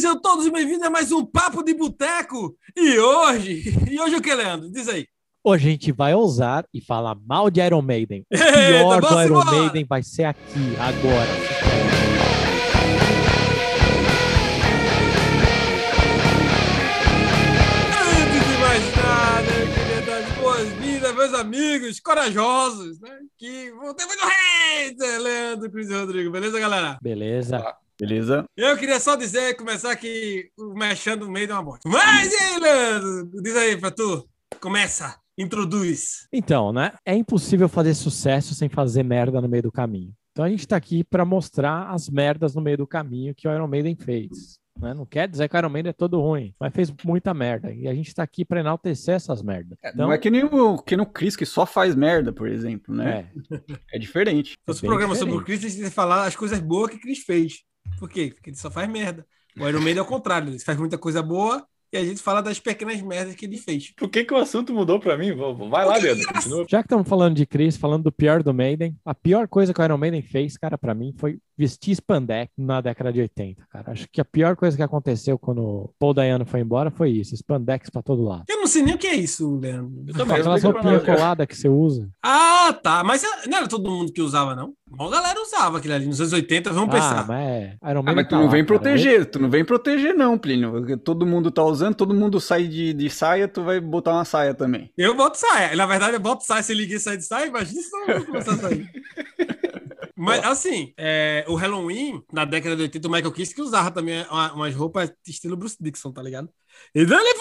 Sejam todos bem-vindos a mais um Papo de Boteco. E hoje, e hoje o que, Leandro? Diz aí. Hoje a gente vai ousar e falar mal de Iron Maiden. O Eita, pior do Iron embora. Maiden vai ser aqui, agora. Antes de mais nada, eu queria dar as boas-vindas, meus amigos corajosos, né? Que vão ter muito hate, Leandro, Cris e Rodrigo. Beleza, galera? Beleza? Beleza? Eu queria só dizer, começar que o mexendo no meio de uma bosta. Mas e aí, Leandro? Diz aí pra tu. Começa, introduz. Então, né? É impossível fazer sucesso sem fazer merda no meio do caminho. Então a gente tá aqui pra mostrar as merdas no meio do caminho que o Iron Maiden fez. Né? Não quer dizer que o Iron Maiden é todo ruim, mas fez muita merda. E a gente tá aqui pra enaltecer essas merdas. Então, não é que nem o, que nem o Chris que só faz merda, por exemplo, né? é, É, diferente. Se fosse um programa sobre o diferente. Chris, a gente ia falar as coisas boas que o Chris fez. Por quê? Porque ele só faz merda. O Iron Maiden é o contrário, ele faz muita coisa boa e a gente fala das pequenas merdas que ele fez. Por que, que o assunto mudou pra mim? Vai lá, Leandro, continua. Já que estamos falando de Chris, falando do pior do Maiden, a pior coisa que o Iron Maiden fez, cara, pra mim, foi vestir spandex na década de 80, cara. Acho que a pior coisa que aconteceu quando o Paul Dayano foi embora foi isso, spandex pra todo lado. Eu não sei nem o que é isso, Leandro. Eu também, Aquelas roupinhas nós. coladas que você usa. Ah, tá. Mas não era todo mundo que usava, não. Uma galera usava aquilo ali. Nos anos 80, vamos Ah, pensar. mas é. Iron Ah, mas tu tá não lá, vem cara. proteger, tu não vem proteger não, Plínio. Todo mundo tá usando, todo mundo sai de, de saia, tu vai botar uma saia também. Eu boto saia. Na verdade, eu boto saia. Se liguei saia de saia, imagina se não começar a sair. Mas, assim, é, o Halloween, na década de 80, o Michael Kiske que usava também uma- umas roupas estilo Bruce Dixon, tá ligado? E não ele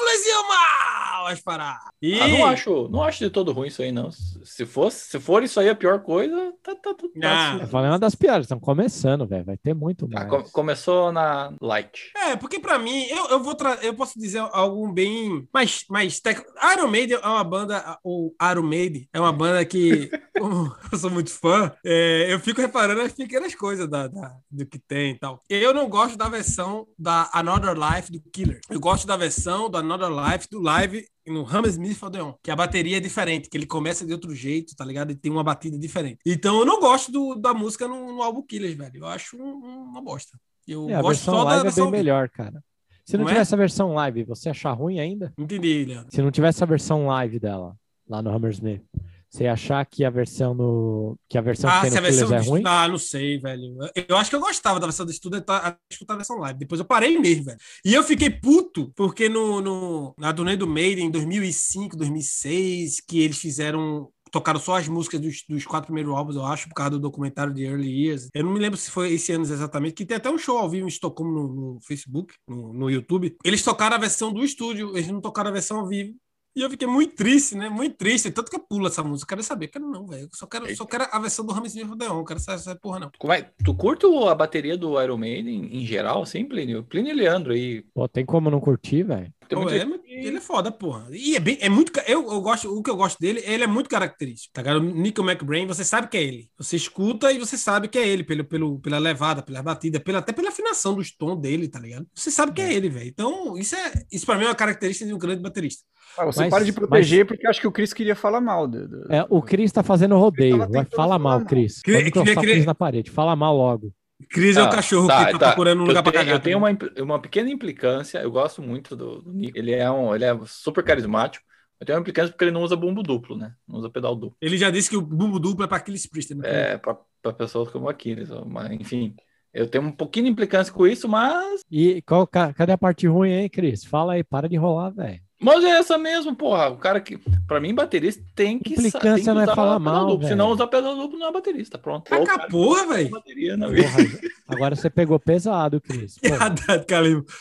influenciou mal as paradas. E... Ah, não acho, não acho de todo ruim isso aí, não. Se se fosse, se for isso aí a pior coisa, tá, tá tudo. Ah. Eu falei uma das piores, estão começando, velho. Vai ter muito Tá, mais. co- começou na light. É, porque pra mim, eu, eu vou eu posso dizer algo bem mais, mais tec... Iron Maiden é uma banda, ou Iron Maiden é uma banda que, como eu sou muito fã, é, eu fico reparando as pequenas coisas da, da- do que tem e tal. Eu não gosto da versão da Another Life do Killer. Eu gosto da versão do Another Life do live no Hammersmith Odeon, que a bateria é diferente, que ele começa de outro jeito, tá ligado? E tem uma batida diferente. Então eu não gosto do- da música no, no álbum Killers, velho. Eu acho um- uma bosta. Eu É, a gosto só da é versão bem melhor, cara. Se não, Não é? tivesse a versão live, você achar ruim ainda? Entendi, Leandro. Se não tivesse a versão live dela, lá no Hammersmith, você achar que a versão no. que a versão Ah, que tem no Killers versão é ruim? Ah, não sei, velho. Eu- Eu acho que eu gostava da versão do estudo até escutar a versão live. Depois eu parei mesmo, velho. E eu fiquei puto, porque no, no, na turnê do Maiden, em 2005, 2006, que eles fizeram. Tocaram só as músicas dos, dos quatro primeiros álbuns, eu acho, por causa do documentário de Early Years. Eu não me lembro se foi esse ano exatamente, que tem até um show ao vivo em Estocolmo no, no Facebook, no, no YouTube. Eles tocaram a versão do estúdio, eles não tocaram a versão ao vivo. E eu fiquei muito triste, né? Muito triste. Tanto que eu pulo essa música. Quero saber. Quero não, velho. Eu Só quero, só quero a versão do Rames Smith Odeon. Quero essa, essa porra, não. Como é, tu curte a bateria do Iron Maiden em geral, assim, Plínio? Plínio e Leandro aí. Pô, tem como não curtir, velho? Tem muito- é, mas ele é foda, porra. E é bem, é muito. Eu, eu gosto, o que eu gosto dele, ele é muito característico. Tá ligado? O Nico McBrain, você sabe que é ele. Você escuta e você sabe que é ele, pelo, pelo, pela levada, pela batida, pela, até pela afinação dos tons dele, tá ligado? Você sabe que é ele, velho. Então, isso é. Isso pra mim é uma característica de um grande baterista. Ah, você Mas- para de proteger porque acho que o Chris queria falar mal. Do, do- É, o Cris tá fazendo rodeio. Vai falar mal. Cris. Queria- Cris na parede. Fala mal logo. Cris é o Ah, cachorro tá, que tá, tá. procurando um lugar pra tenho, cagar. eu tenho tá uma, uma pequena implicância. Eu gosto muito do, do Nico. Ele é, um, ele é super carismático. Eu tenho uma implicância porque ele não usa bumbo duplo, né? Não usa pedal duplo. Ele já disse que o bumbo duplo é pra Aquiles Priester. né? É, pra, pra pessoas como Aquiles. Mas, enfim, eu tenho um pouquinho de implicância com isso, mas. E qual, ca- cadê a parte ruim aí, Cris? Fala aí, para de enrolar, velho. Mas é essa mesmo, porra. O cara que. Pra mim, baterista tem que. Implicância tem que não é usar falar pedal mal, duplo. Se não velho. usar pedal duplo, não é baterista. Pronto. Ou o Taca cara a porra, que usa velho. agora você pegou pesado, Cris.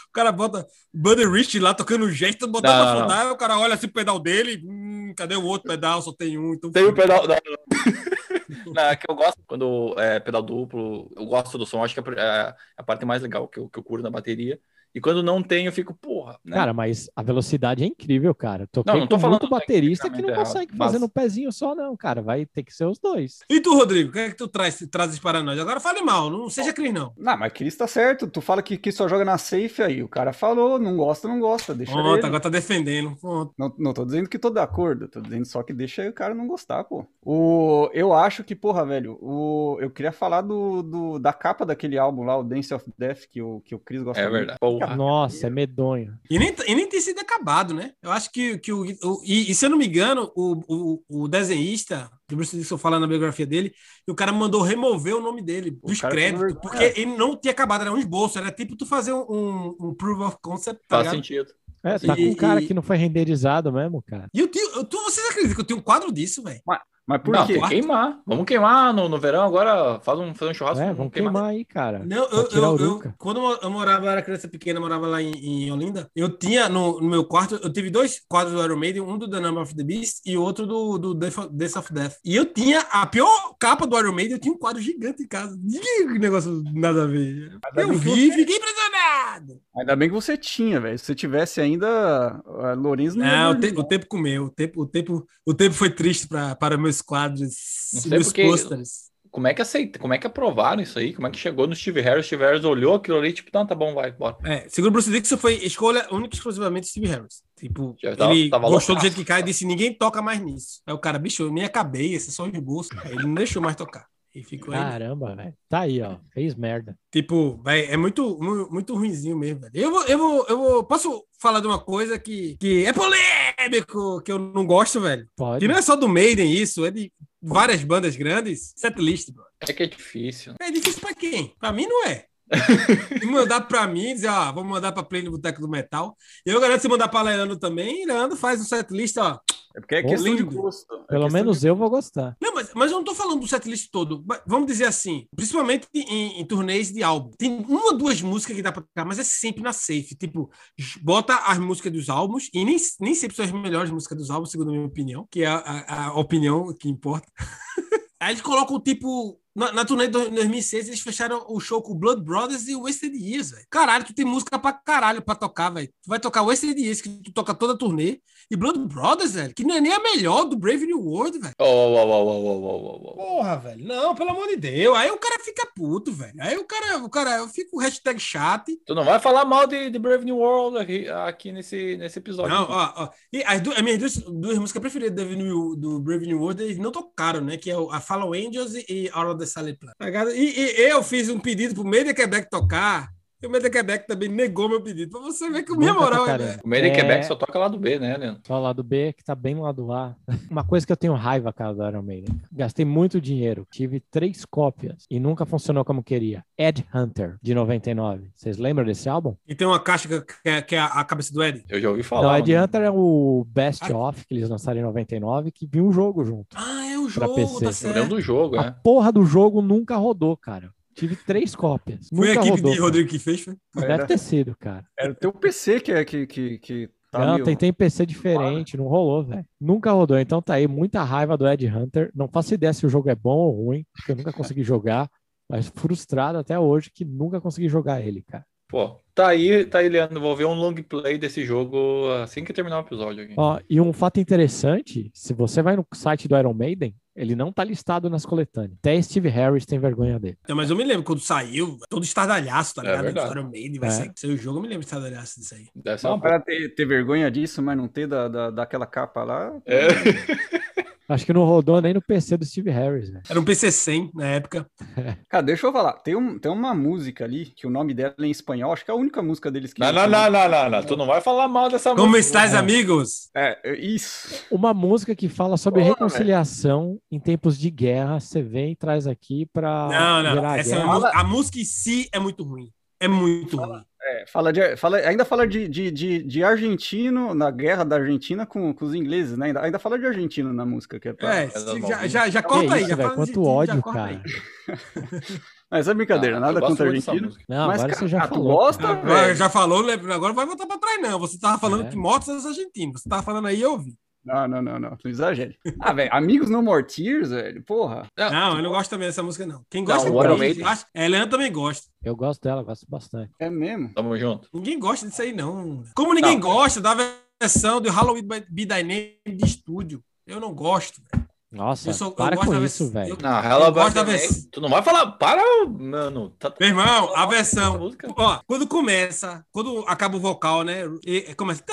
O cara bota Buddy Rich lá tocando gesto, botando Não, pra fundar, o cara olha assim o pedal dele, hum, cadê o outro pedal? Só tem um, então. Tem o pedal. Não, não. Não, é que eu gosto quando é pedal duplo, eu gosto do som, acho que é a, a parte mais legal que eu, que eu curto na bateria. E quando não tem, eu fico, porra, né? Cara, mas a velocidade é incrível, cara. Toquei Não, não tô com falando muito baterista que não tecnicamente consegue errado, fazer mas- no pezinho só, não, cara. Vai ter que ser os dois. E tu, Rodrigo, o que é que tu traz, trazes para nós? Agora fale mal, não seja Cris, não. Não, mas Chris tá certo. Tu fala que, que só joga na safe aí. O cara falou, não gosta, não gosta. Deixa Pronto, ele. agora tá defendendo. Pronto. Não, não tô dizendo que tô de acordo, tô dizendo só que deixa o cara não gostar, pô. O, eu acho que, porra, velho, o, eu queria falar do, do- da capa daquele álbum lá, o Dance of Death, que o, que o Chris gosta É verdade. Porra. Nossa, é medonho. E nem, e nem tem sido acabado, né? Eu acho que, que o. o- e, e se eu não me engano, o, o, o desenhista, do Bruce Dixon fala na biografia dele, e o cara mandou remover o nome dele dos cara tem créditos, porque ele não tinha acabado, era um esboço, era tipo tu fazer um, um, um proof of concept, tá Faz ligado? sentido. É, tá com E- um cara e- que não foi renderizado mesmo, cara. E eu tenho, eu, tu, vocês acreditam que eu tenho um quadro disso, velho? Mas por não, quê? tem que queimar. Vamos queimar no, no verão agora. Faz um, fazer um churrasco. É, vamos queimar aí, cara. Não, eu, eu, eu- quando eu morava, eu era criança pequena, morava lá em, em Olinda, eu tinha no, no meu quarto, eu tive dois quadros do Iron Maiden, um do The Number of the Beast e outro do, do Death, of- Death of Death. E eu tinha a pior capa do Iron Maiden, eu tinha um quadro gigante em casa. Que negócio nada a ver. Ainda Eu vi e você- fiquei impressionado. Ainda bem que você tinha, velho. Se você tivesse ainda, a Lourenço não ia Não, o, te- o tempo comeu, o tempo, o tempo, o tempo foi triste pra, para meus quadros, Não sei meus porque- pôsteres. Como é que aceita? Como é que aprovaram isso aí? Como é que chegou no Steve Harris? Steve Harris olhou aquilo ali, tipo, não, tá bom, vai, bora. É, segundo o Bruce Dixon, foi escolha única e exclusivamente de Steve Harris. Tipo, tava- ele tava gostou do loucaço. jeito que cai e disse: ninguém toca mais nisso. Aí o cara, bicho, eu nem acabei, esse é só esboço. Aí ele não deixou mais tocar. E ficou aí. Caramba, velho. Tá aí, ó. Fez merda. Tipo, véi, é muito, mu- muito ruinzinho mesmo, velho. Eu vou, eu vou, eu vou. Posso falar de uma coisa que, que é polêmico, que eu não gosto, velho? Pode. Que não é só do Maiden isso, é de várias bandas grandes. Setlist, bro. É que é difícil. É difícil pra quem? Pra mim não é. e mandar pra mim, dizer, ó, vamos mandar pra Play no Boteco do Metal. E eu garanto se mandar pra Leandro também, Leandro faz um setlist, ó. É porque é questão de lindo. gosto. É Pelo menos de- eu vou gostar. Não, mas, mas eu não tô falando do setlist todo. Mas Vamos dizer assim, principalmente em, em turnês de álbum. Tem uma, duas músicas que dá pra tocar, mas é sempre na safe. Tipo, bota as músicas dos álbuns, e nem, nem sempre são as melhores músicas dos álbuns, segundo a minha opinião, que é a, a- a opinião que importa. Aí eles colocam, tipo, na, na turnê de 2006, eles fecharam o show com Blood Brothers e Wasted Years, velho. Caralho, tu tem música pra caralho pra tocar, velho. Tu vai tocar Wasted Years, que tu toca toda a turnê, e Blood Brothers, velho, que não é nem a melhor do Brave New World, velho. Oh, oh, oh, oh, oh, oh, oh. Porra, velho. Não, pelo amor de Deus. Aí o cara fica puto, velho. Aí o cara, o cara, eu fico hashtag chat. Tu não vai falar mal de, de Brave New World aqui, aqui nesse, nesse episódio. Não, ó, ó. E as, duas, as minhas duas, duas músicas preferidas do Brave New, World, eles não tocaram, né? Que é a Follow Angels e Out of the Silent Plan. Tá ligado? E, e eu fiz um pedido pro Media Quebec tocar. E o Media Quebec também negou meu pedido. Pra você ver que minha moral é. O Made in É. Quebec só toca lá do B, né, Leandro? Só lá do B, que tá bem lá do A. Uma coisa que eu tenho raiva, cara, do Iron Maiden. Gastei muito dinheiro. Tive três cópias e nunca funcionou como queria. Ed Hunter, de 99. Vocês lembram desse álbum? E tem uma caixa que, é, que é a, cabeça do Ed. Eu já ouvi Não, falar. Ed mano. Hunter é o Best Ah. Of que eles lançaram em 99, que viu um jogo junto. Ah, é o Pra jogo, PC. tá certo. lembro do jogo, A é. porra do jogo nunca rodou, cara. Tive três cópias. Foi a nunca equipe rodou. de cara. Rodrigo que fez, foi? Deve Era, ter sido, cara. era o teu PC que, é- que, que, que tá não, meio- tentei PC diferente, não rolou, velho. Nunca rodou. Então tá aí, muita raiva do Ed Hunter. Não faço ideia se o jogo é bom ou ruim, porque eu nunca consegui jogar. Mas frustrado até hoje que nunca consegui jogar ele, cara. Pô, tá aí, tá aí, Leandro. Vou ver um long play desse jogo assim que terminar o episódio aqui. Ó, e um fato interessante, se você vai no site do Iron Maiden, ele não tá listado nas coletâneas. Até Steve Harris tem vergonha dele. Não, mas eu me lembro quando saiu, todo estardalhaço, tá É ligado? verdade. Iron Maiden vai É. sair seu jogo, eu me lembro de estardalhaço disso aí. Ser Não, para ter, ter vergonha disso, mas não ter da, da, daquela capa lá. É. Acho que não rodou nem no PC do Steve Harris, velho. Era um PC 100 na época. Cara, deixa eu falar. Tem, um, tem uma música ali, que o nome dela é em espanhol, acho que é a única música deles que. Não, não, não, não, não, não. Tu não vai falar mal dessa Como música. estás, é. amigos? É, é isso. Uma música que fala sobre Porra, reconciliação em tempos de guerra, você vem e traz aqui pra Não, não. Essa é a música em si é muito ruim. É muito ruim. É, fala de, fala, ainda fala de, de, de, de argentino, na guerra da Argentina com, com os ingleses, né? Ainda, ainda fala de argentino na música. Que é pra... É, é já, já, já corta aí. isso, Já de quanto já ódio, cara. Mas é brincadeira, Ah, nada contra dessa argentino. Não, Mas, agora cara, você já ah, tu falou. gosta, Agora, velho? já falou, agora não vai voltar pra trás, não. Você tava falando É. que mortos são os argentinos. Você tava falando aí, eu ouvi. Não, não, não, não. Não exagere. Ah, velho, Amigos No More Tears, velho. Porra. Não, eu não gosto também dessa música, não. Quem gosta Não, Maiden. Acho- É, Leandro também gosta. Eu gosto dela, gosto bastante. É mesmo. Tamo junto. Ninguém gosta disso aí, não. Como ninguém Não. gosta da versão do Halloween Be Thy Name de estúdio. Eu não gosto. velho. Nossa, Eu sou- eu para gosto com da isso, velho. eu- Não, Eu gosto vers- Tu não vai falar. Para, mano. Tá... Meu irmão, a Essa versão. música. Ó, quando começa, quando acaba o vocal, né? E e começa.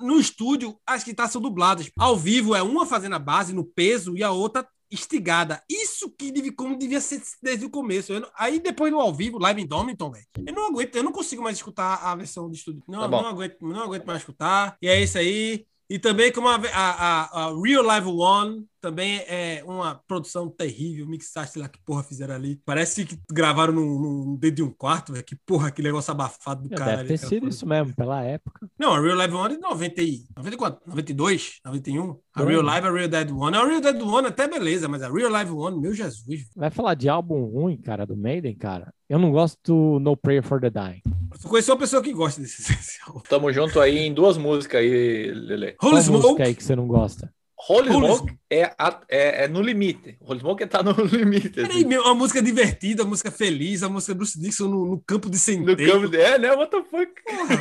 No estúdio, as guitarras são dubladas. Ao vivo é uma fazendo a base no peso e a outra instigada. Isso que devia, como devia ser desde o começo. Eu não- aí depois no ao vivo, live em Dominton, velho. Eu não aguento, eu não consigo mais escutar a versão de estúdio. Não, Tá não, aguento, não aguento mais escutar. E é isso aí. E também como a, a, a- Real Live One também é uma produção terrível, mixagem, sei lá que porra fizeram ali. Parece que gravaram num, num dentro de um quarto, velho. Que porra, que negócio abafado do cara. deve ter sido isso mesmo, pela época. Não, a Real Live One é de 90 e... 94, 92, 91. A Real. Live, a Real Dead One. A Real Dead One até beleza, mas a Real Live One, meu Jesus. Vai falar de álbum ruim, cara, do Maiden, cara. Eu não gosto do No Prayer for the Dying. Eu conheci uma pessoa que gosta desse essencial. Tamo junto aí em duas músicas aí, Lele. Holy Qual Smoke. música aí que você não gosta? Holy Holy Smoke é, a- é, é no limite. Holy Smoke tá no limite. Peraí, assim. meu, uma música divertida, uma música feliz, a música Bruce Dixon no, no campo de No centeio. campo de... É, né? What the fuck? Porra.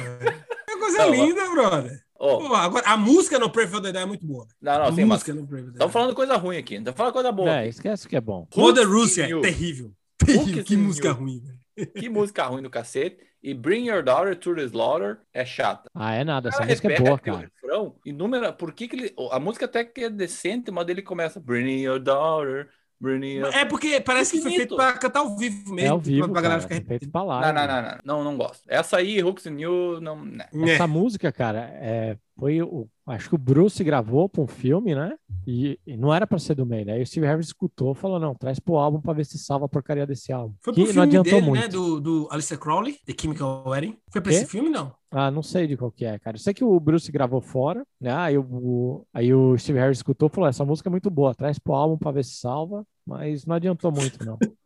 É coisa Não, linda, brother. Ó, Porra, agora, a música no Pray for the Dead é muito boa. não, A não, mas música no Pray for the estamos falando coisa ruim aqui. Estamos falando coisa boa. É, aqui. esquece o que é bom. Russia in é terrível. Terrível. Que in música ruim, velho. Que música ruim do cacete. E Bring Your Daughter to the Slaughter é chata. Ah, é nada. Essa Cara, música é boa, cara. refrão número. Por que, que ele. A música até que é decente, mas ele começa. Bring your daughter. Bring your. É porque parece que foi feito pra cantar ao vivo mesmo. É ao vivo, pra galera cara. ficar é feito pra lá. Não, não, não, não, não, não gosto. Essa aí, Hooks and You, não. né. É. Essa música, cara, é, foi o. Acho que o Bruce gravou pra um filme, né? E, e não era pra ser do Maiden. Aí o Steve Harris escutou falou: não, traz pro álbum pra ver se salva a porcaria desse álbum. Foi pro que filme não adiantou dele, muito. né? Do, do Alistair Crowley, The Chemical Wedding. Foi Quê? esse filme, não? Ah, não sei de qual que é, cara. Eu sei que o Bruce gravou fora, né? Aí o, aí o Steve Harris escutou e falou: essa música é muito boa, traz pro álbum pra ver se salva. Mas não adiantou muito, não.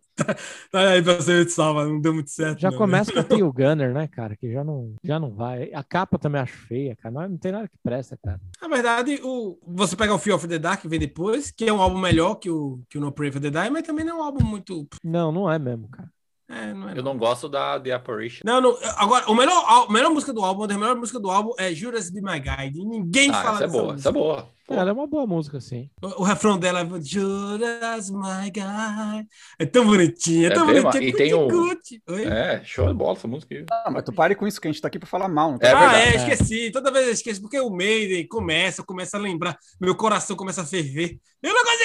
Aí pra ser de salva, não deu muito certo. Já não, começa né? tem o Gunner, né, cara? Que já não, já não vai. A capa também acho feia, cara. Não, não tem nada que presta, cara. Na verdade, o, você pega o Fear of the Dark, que vem depois, que é um álbum melhor que o, que o No Pray for the Die, mas também não é um álbum muito. Não, não é mesmo, cara. É, não é. Eu não gosto da The Apparition. Não, não, agora, o melhor, a melhor música do álbum, uma das melhores músicas do álbum é Judas Be My Guide. E ninguém Ah, fala essa é boa, essa música. é boa. Pô, Ela é uma boa música, sim. O, o refrão dela é Judas My Guide. É tão bonitinha, é É tão ma- e tem. Oi? É, show de bola essa música aí. Ah, mas tu pare com isso, que a gente tá aqui pra falar mal. Não É tá? ah, é, esqueci. Toda vez eu esqueço, porque o Maiden começa, eu começo a lembrar, meu coração começa a ferver. Eu não consigo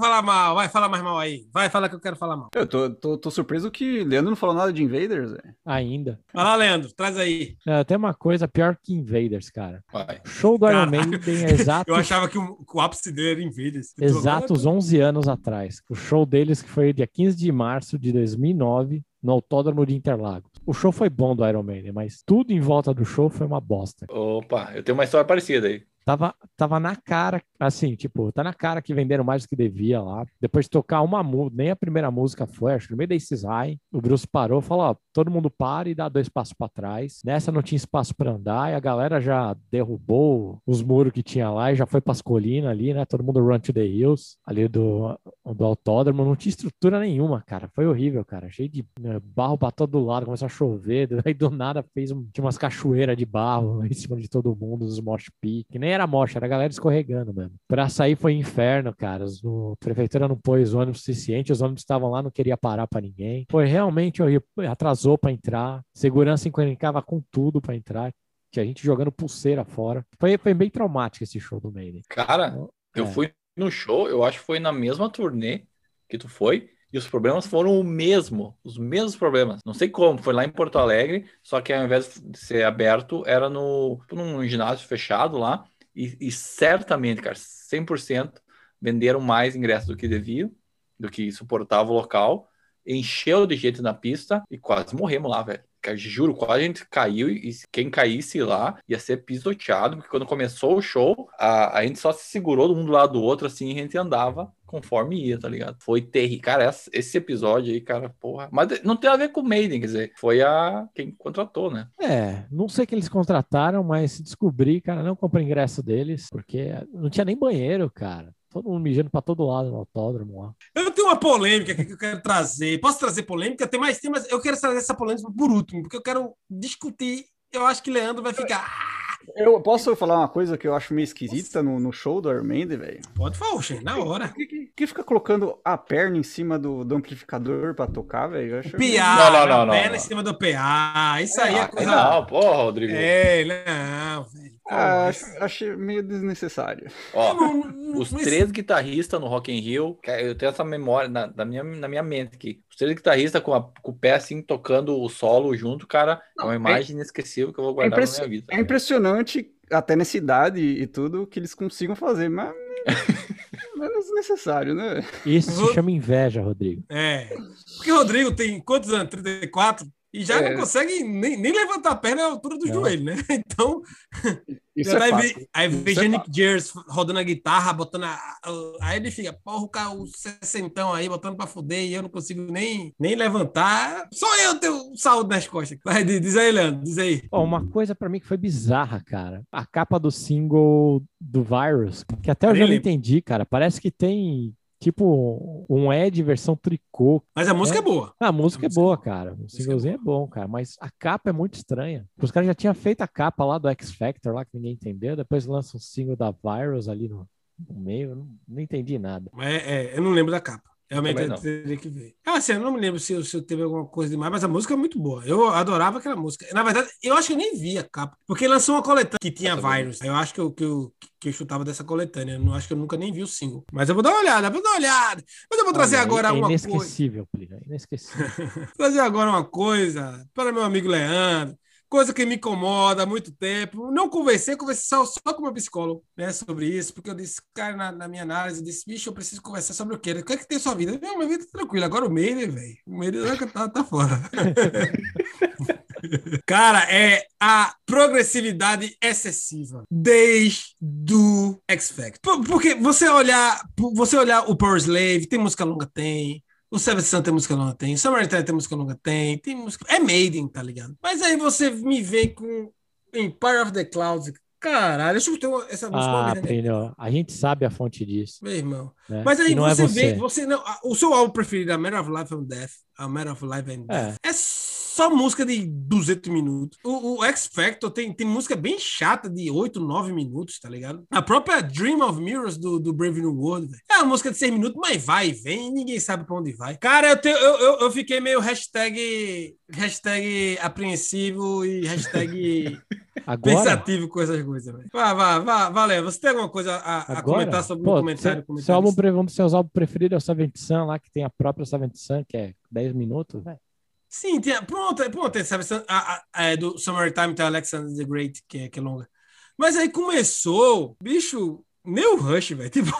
falar mal. Vai, fala mais mal aí. Vai, fala que eu quero falar mal. Eu tô, tô, tô surpreso que Leandro não falou nada de Invaders, velho. Ainda. Vai lá, Leandro, traz aí. É, tem uma coisa pior que Invaders, cara. Vai. O show do Iron. Maiden é exato, Eu achava que o, que o ápice dele era Invaders. exatos 11 anos atrás. O show deles que foi dia 15 de março de 2009 no Autódromo de Interlagos. O show foi bom do Iron Maiden, mas tudo em volta do show foi uma bosta. Opa, eu tenho uma história parecida aí. Tava, tava na cara, assim, tipo, tá na cara que venderam mais do que devia lá. Depois de tocar uma música, nem a primeira música foi, acho que no meio da Aces o Bruce parou e falou: ó, todo mundo para e dá dois passos pra trás. Nessa não tinha espaço pra andar e a galera já derrubou os muros que tinha lá e já foi pras colinas ali, né? Todo mundo run to the hills, ali do, do autódromo. Não tinha estrutura nenhuma, cara. Foi horrível, cara. Cheio de né, barro pra todo lado, começou a chover. Aí do nada fez um, tinha umas cachoeiras de barro em cima de todo mundo, os mosh que nem era mosh, era a galera escorregando mesmo. Pra sair foi inferno, cara. O- a prefeitura não pôs ônibus suficiente, os ônibus estavam lá, não queria parar pra ninguém. Foi realmente horrível. Atrasou pra entrar, segurança encrencava com tudo pra entrar. Que a gente jogando pulseira fora. Foi, foi bem traumático esse show do Maiden. Cara, eu É. fui no show, eu acho que foi na mesma turnê que tu foi, e os problemas foram o mesmo, os mesmos problemas. Não sei como, foi lá em Porto Alegre, só que ao invés de ser aberto, era no num ginásio fechado lá, e, e certamente, cara, 100% venderam mais ingressos do que deviam, do que suportava o local, encheu de gente na pista e quase morremos lá, velho. Juro, quase a gente caiu e quem caísse lá ia ser pisoteado, porque quando começou o show, a, a gente só se segurou um do lado do outro assim e a gente andava conforme ia, tá ligado? Foi terrível. Cara, essa- esse episódio aí, cara, porra. Mas não tem a ver com o Maiden, quer dizer, foi a quem contratou, né? É, não sei que eles contrataram, mas se descobrir, cara, não comprei ingresso deles, porque não tinha nem banheiro, cara. Todo mundo mijando pra todo lado no autódromo lá. Eu tenho uma polêmica que eu quero trazer. Posso trazer polêmica? Tem mais temas. Eu quero trazer essa polêmica por último, porque eu quero discutir. Eu acho que Leandro vai ficar. "Ah, Eu posso falar uma coisa que eu acho meio esquisita no, no show do Iron Maiden, velho? Pode falar, Oxê, na hora. Que, que, que fica colocando a perna em cima do, do amplificador pra tocar, velho? PA, Não, não, não, não, perna não. em cima do PA. Isso aí é Ah, coisa. não, porra, Rodrigo. É, não, velho. Ah, achei meio desnecessário. Ó, Não, não, os três guitarristas no Rock in Rio, que eu tenho essa memória na, da minha, na minha mente aqui. Os três guitarristas com, a- com o pé assim, tocando o solo junto, cara, é uma imagem inesquecível que eu vou guardar impressi- na minha vida. É impressionante, até nessa idade e tudo, que eles consigam fazer, mas não é desnecessário, né? Isso se chama inveja, Rodrigo. É. Porque o Rodrigo tem quantos anos? 34? E já É. não consegue nem, nem levantar a perna à altura do Não. joelho, né? Então, Isso já é vai fato. ver, aí Isso vê é Janik Jers rodando a guitarra, botando a, Aí ele fica, porra, o cara, o sessentão aí, botando pra fuder, e eu não consigo nem, nem levantar. Só eu tenho saúde nas costas. Vai, diz aí, Leandro, diz aí. Ó, uma coisa pra mim que foi bizarra, cara. A capa do single do Virus, que até eu já não entendi, cara. Parece que tem tipo um Ed versão tricô. Mas a música é, É. boa. Ah, a música A é música boa, é boa. cara. O é singlezinho é bom, cara. Mas a capa é muito estranha. Os caras já tinham feito a capa lá do X Factor, lá que ninguém entendeu. Depois lança um single da Virus ali no, no meio. Não, não entendi nada. Mas é, eu não lembro da capa. Realmente eu teria que ver. Ah, assim, eu não me lembro se, eu- se eu teve alguma coisa demais, mas a música é muito boa. Eu adorava aquela música. Na verdade, eu acho que eu nem vi a capa, porque lançou uma coletânea que tinha é Virus. Eu acho que eu, que, eu, que eu chutava dessa coletânea. Eu não acho que eu nunca nem vi o single. Mas eu vou dar uma olhada, vou dar uma olhada. Mas eu vou trazer Olha, agora é uma coisa. inesquecível, Plínio. É inesquecível. Trazer agora uma coisa para meu amigo Leandro. Coisa que me incomoda há muito tempo. Não conversei, conversei só, só com meu psicólogo né, sobre isso, porque eu disse, cara, na, na minha análise, eu disse, bicho, eu preciso conversar sobre o quê? O que é que tem sua vida? Não, minha vida tá tranquila. Agora o Meire, velho. O Meire tá, tá fora. cara, é a progressividade excessiva desde do X Factor. Por- Porque você olhar, você olhar o Power Slave, tem música longa, tem. O Seven Sun tem música longa, tem. O Summertime tem música longa, tem. Tem música. É Maiden, tá ligado? Mas aí você me vem com Empire of the Clouds. Caralho, deixa eu ter essa música Ah, né? Plínio, a gente sabe a fonte disso. Meu irmão. né? Mas aí você, é vê, você. você não, o seu álbum preferido, a Matter of Life and Death, a Matter of Life and Death, é, só música de 200 minutos. O, o X Factor tem, tem música bem chata de 8, 9 minutos, tá ligado? A própria Dream of Mirrors do, do Brave New World, velho, é uma música de 6 minutos, mas vai e vem, e ninguém sabe pra onde vai. Cara, eu, tenho, eu, eu, eu fiquei meio hashtag, hashtag apreensivo e hashtag Agora, pensativo com essas coisas, velho. Vá, vá, vá, valeu. Você tem alguma coisa a, a comentar sobre pô, o comentário? seu, seu álbum, um dos seus álbuns preferidos é o Seventh Sun, lá que tem a própria Seventh Sun, que é 10 minutos, velho. Sim, tem, pronto, é- pronto, é, sabe, a, a, a, é do Summertime tem Alexander the Great, que é, que é longa. Mas aí começou, bicho, nem o Rush, velho. Tipo,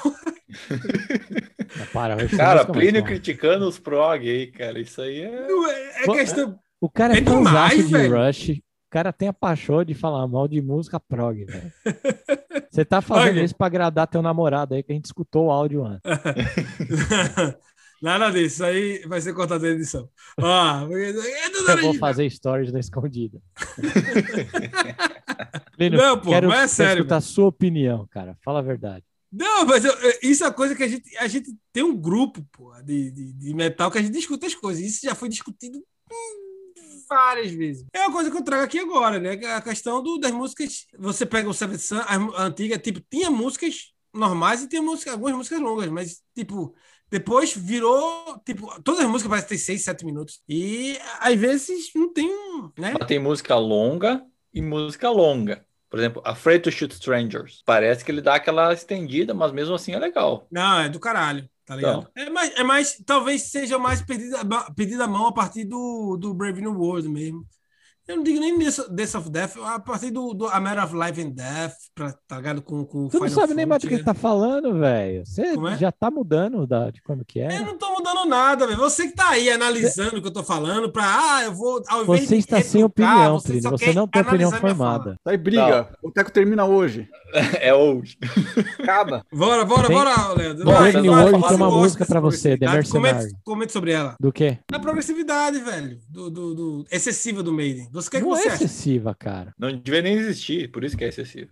Para, Rush, Cara, Plínio criticando os prog aí, cara. Isso aí é. não é, é Pô, questão. O cara é, É demais, de velho. Rush. O cara tem a paixão de falar mal de música prog, velho. Você tá fazendo Olha. isso pra agradar teu namorado aí, que a gente escutou o áudio antes. Nada disso, isso aí vai ser cortado da edição. Ó, é Eu vou fazer stories na escondida. Plínio, Não, pô, quero, mas é sério, escutar a sua opinião, cara. Fala a verdade. Não, mas eu- isso é uma coisa que a gente, a gente tem um grupo pô, de, de, de metal que a gente discute as coisas. Isso já foi discutido várias vezes. É uma coisa que eu trago aqui agora, né? é A questão do, das músicas. Você pega o Seventh Sun, a antiga, tipo, tinha músicas normais e tinha música, algumas músicas longas, mas, tipo, depois virou, tipo, todas as músicas parecem ter 6, 7 minutos. E às vezes não tem um, né? Tem música longa e música longa. Por exemplo, Afraid to Shoot Strangers. Parece que ele dá aquela estendida, mas mesmo assim é legal. Não, é do caralho, tá ligado? É, mais, é mais, talvez seja mais perdida, perdida a mão a partir do, do Brave New World mesmo. Eu não digo nem Death Death of Death, a partir do, do A Matter of Life and Death, pra, tá ligado? Com, com o Tu não Final sabe nem mais do que ele tá falando, velho. Você é? já tá mudando da, de como que é. Eu não tô mudando nada, velho. Você que tá aí analisando o que eu tô falando, pra, ah, eu vou. Ao invés Você de está sem opinião, você Você quer não tem opinião formada. Tá aí briga. O Teco termina hoje. É hoje. Acaba. Bora, bora, Tem- bora, Leandro. New World fala tem uma música dessa pra você, The progressividade. Comente, Mercenary. comente sobre ela. Do quê? A progressividade, velho, do, do, do- excessiva do Maiden. Você quer que não você é acha? excessiva, cara. Não devia nem existir, por isso que é excessivo.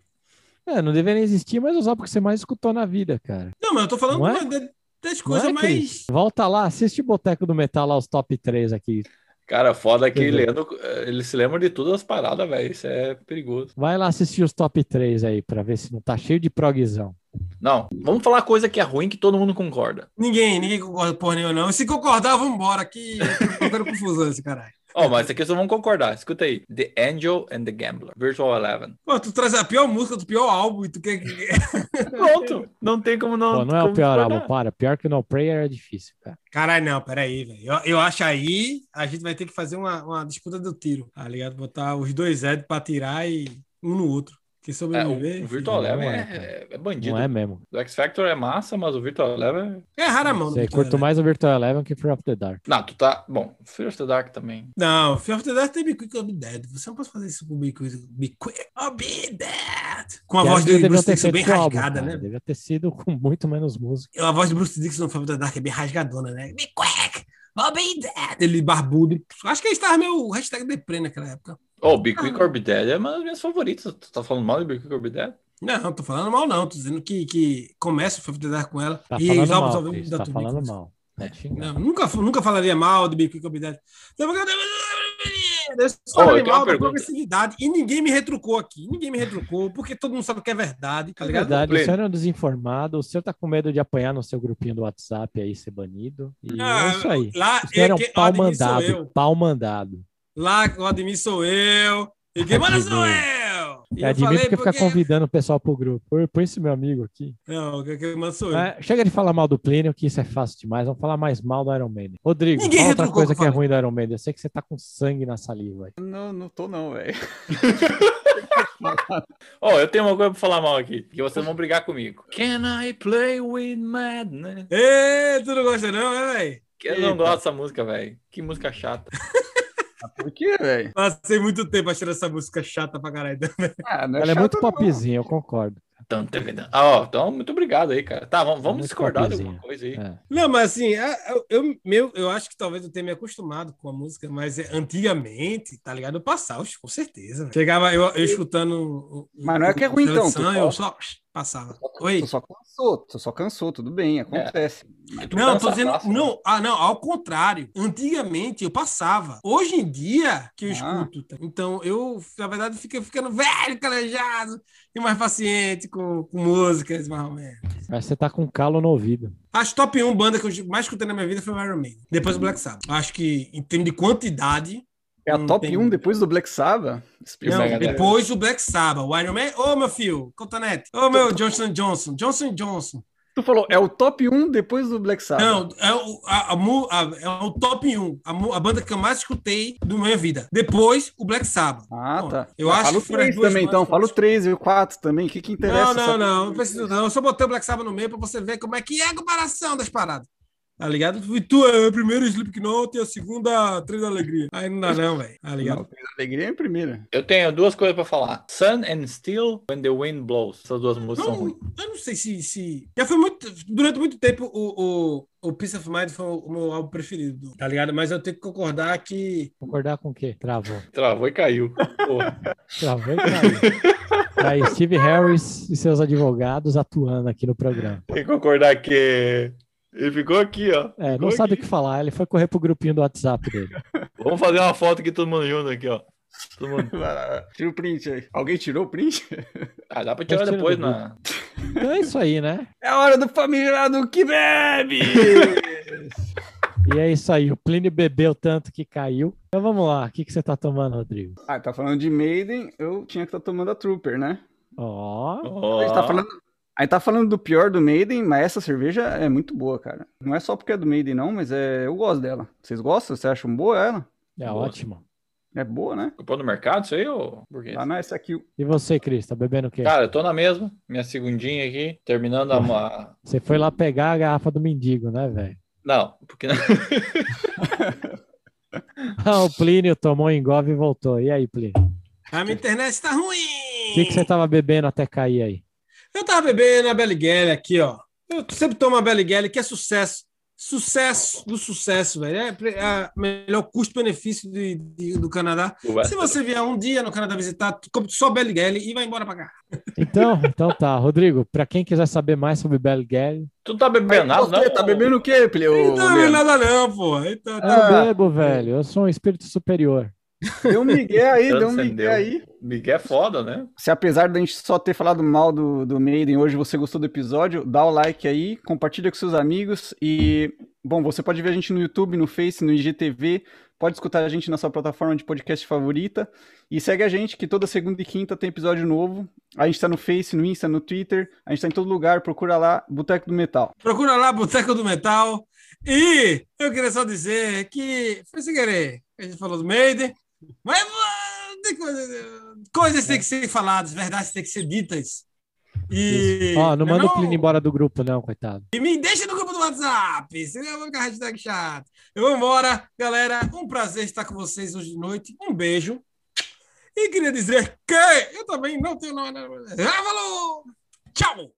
É, não deveria existir, mas usar porque você mais escutou na vida, cara. Não, mas eu tô falando é? de- das coisas é, mais. Volta lá, assiste o Boteco do Metal lá, os top 3 aqui. Cara, foda que eh, ele se lembra de todas as paradas, velho. Isso é perigoso. Vai lá assistir os top 3 aí, pra ver se não tá cheio de progzão. Não, vamos falar coisa que é ruim que todo mundo concorda. Ninguém, ninguém concorda porra nenhuma, não. Se concordar, vamos embora aqui. Eu tô confusão esse caralho. Ó, mas isso aqui só vamos concordar. Escuta aí. The Angel and the Gambler. Virtual Eleven. Pô, tu traz a pior música do pior álbum e tu quer que. Pronto. Não tem como não. Pô, não é o pior álbum, para. Pior que No Prayer é difícil, cara. Caralho, não, peraí, velho. Eu, eu acho aí a gente vai ter que fazer uma, uma disputa do tiro, tá ligado? Botar os dois Ed pra tirar e um no outro. Que É, o, sobreviver. o Virtual Não Eleven é, é, é, é bandido. Não é mesmo. O X Factor é massa, mas o Virtual Eleven. é rara mão. Você curto mais o Virtual Eleven que Fear of the Dark. Não, tu tá. Bom, Fear of the Dark também. Não, Fear of the Dead tem Be Quick or Be Dead. Você não pode fazer isso com Be Quick, Be Quick or Be Dead. Com a Que voz do Bruce ter Dixon bem rasgada, né? Devia ter sido com muito menos música. A voz do Bruce Dixon no Fear of the Dark é bem rasgadona, né? Be Quick or Be Dead. Ele barbudo. Acho que ele estava meio hashtag deprê naquela época. Oh, Be Quick or Be Dead é uma das minhas favoritas. Tu tá falando mal de Be Quick or Be Dead? Não, não tô falando mal, não. Tô dizendo que, que começa o the Dark com ela. Tá e falando os álbuns ao vivo da tá falando mal. Pode xingar. Não, nunca, nunca falaria mal de Be Quick or Be Dead. Eu Oh, falaria eu tenho uma mal da progressividade e ninguém me retrucou aqui. Ninguém me retrucou, porque todo mundo sabe que é verdade, tá É ligado? verdade, o senhor é um desinformado, o senhor tá com medo de apanhar no seu grupinho do WhatsApp aí, ser banido. E Ah, é isso aí. Lá, O senhor é um que- pau mandado, pau mandado. Lá, o Ademir sou eu. E quem manda sou eu. E É eu mim falei porque fica convidando o pessoal pro grupo. Põe, esse meu amigo aqui. Não, quem manda sou eu. É, chega de falar mal do Plínio, que isso é fácil demais. Vamos falar mais mal do Iron Maiden. Rodrigo, Ninguém outra coisa que que é ruim do Iron Maiden. Eu sei que você tá com sangue na saliva. aí. Não, não tô não, velho. Ó, eu tenho uma coisa pra falar mal aqui, que vocês vão brigar comigo. Can I play with madness? Ê, tu não gosta não, é, velho? Eu não gosto dessa música, velho. Que música chata. Por quê, velho? Passei muito tempo achando essa música chata pra caralho. Ah, não Ela é muito popzinha, eu concordo. Então? Ah, ó, então, muito obrigado aí, cara. Tá, vamos, vamos Muito discordar de alguma coisa aí. É. Não, mas assim, eu, eu, meu, eu acho que talvez eu tenha me acostumado com a música, mas é, antigamente, tá ligado? Eu passava, com certeza. velho. Chegava eu, eu escutando. Mas não é que é ruim, então, Eu só- só passava. Oi? Tu só cansou, tu só cansou, tudo bem, acontece. Tu Não, cansa tô dizendo. fácil, né? Não, ah, não, ao contrário. Antigamente eu passava. Hoje em dia que eu Ah. escuto. tá? Então eu, na verdade, fico ficando velho, calejado e mais paciente com, com músicas, mais ou menos. Mas você tá com calo no ouvido. As top 1 banda que eu mais escutei na minha vida foi o Iron Maiden. Depois o Black Sabbath. Acho que em termos de quantidade. É a Não top tem- 1 depois do Black Sabbath? E o Não, depois o Black Sabbath. O Iron Man. Ô, meu filho, Cotonete. Ô, meu Johnson Johnson. Johnson Johnson. Tu falou, é o top 1 depois do Black Sabbath. Não, é o, a, a a- é o top 1. A, a banda que eu mais escutei da minha vida. Depois o Black Sabbath. Ah, Bom, tá. eu Ah, acho Fala o que as 3 duas também, então. Fala o que eu 3 e o 4 também. O que que interessa? Não, não, não, não preciso não. Eu só botei o Black Sabbath no meio pra você ver como é que é a comparação das paradas. Tá ligado? E tu é a primeira Slipknot e a segunda Três da Alegria. Aí não dá não, velho. Tá ligado? Não, Alegria é em primeira. Eu tenho duas coisas pra falar. Sun and Steel, When the Wind Blows. Essas duas músicas são Não, ruins. eu não sei se, se. Já foi muito. Durante muito tempo o, o, o Peace of Mind foi o meu álbum preferido. Tá ligado? Mas eu tenho que concordar que. Concordar com o quê? Travou. Travou e caiu. Porra. Travou e caiu. Aí, Steve Harris e seus advogados atuando aqui no programa. Tem que concordar que ele ficou aqui, ó. É, Ficou não sabe o aqui. que falar, ele foi correr pro grupinho do WhatsApp dele. Vamos fazer uma foto aqui todo mundo junto aqui, ó. Todo mundo. Tira o print aí. Alguém tirou o print? Ah, dá pra tirar tira depois na. Então é isso aí, né? É a hora do familiarado que bebe! E é isso aí, o Plínio bebeu tanto que caiu. Então vamos lá, o que, que você tá tomando, Rodrigo? ah, tá falando de Maiden, eu tinha que estar tomando a Trooper, né? Ó, Ó. A gente tá falando... Aí tá falando do pior do Maiden, mas essa cerveja é muito boa, cara. Não é só porque é do Maiden, não, mas é... eu gosto dela. Vocês gostam? Vocês acham boa ela? é Boa. ótimo. É boa, né? Comprou no mercado isso aí ou por quê? Lá na SQ. E você, Cris, tá bebendo o quê? Cara, eu tô na mesma, minha segundinha aqui, terminando a. Você foi lá pegar a garrafa do mendigo, né, velho? Não, porque Ah, o Plínio tomou um engove e voltou. E aí, Plínio? A minha internet tá ruim. O que, que você tava bebendo até cair aí? Eu tava bebendo a Belly aqui, ó. Eu sempre tomo a Belly que é sucesso. Sucesso do sucesso, velho. É pre- a melhor custo-benefício do Canadá. Se você vier um dia no Canadá visitar, tu compra só Belly e vai embora pra cá. Então, então tá. Rodrigo, pra quem quiser saber mais sobre Bell Galley, Tu tá bebendo nada, não? tá bebendo o quê, Plio? Não tá bebendo nada não, pô. Então, eu tá- bebo, velho. Eu sou um espírito superior. Deu um migué aí, deu um migué aí. Miguel é foda, né? Se apesar da gente só ter falado mal do, do Maiden hoje, você gostou do episódio, dá o like aí, compartilha com seus amigos e, bom, você pode ver a gente no YouTube, no Face, no IGTV, Pode escutar a gente na sua plataforma de podcast favorita. E segue a gente, que toda segunda e quinta tem episódio novo. A gente tá no Face, no Insta, no Twitter. A gente tá em todo lugar. Procura lá, Boteco do Metal. Procura lá, Boteco do Metal. E eu queria só dizer que foi sem querer. A gente falou do Maiden. Mas coisas têm que ser faladas, verdades têm que ser ditas. E. Ó, não manda não, o Plínio embora do grupo, não, coitado. E me deixa no grupo do WhatsApp, senão eu vou ficar hashtag chato. Eu vou embora, galera. Um prazer estar com vocês hoje de noite. Um beijo. E queria dizer que eu também não tenho nada. Ah, falou! Tchau!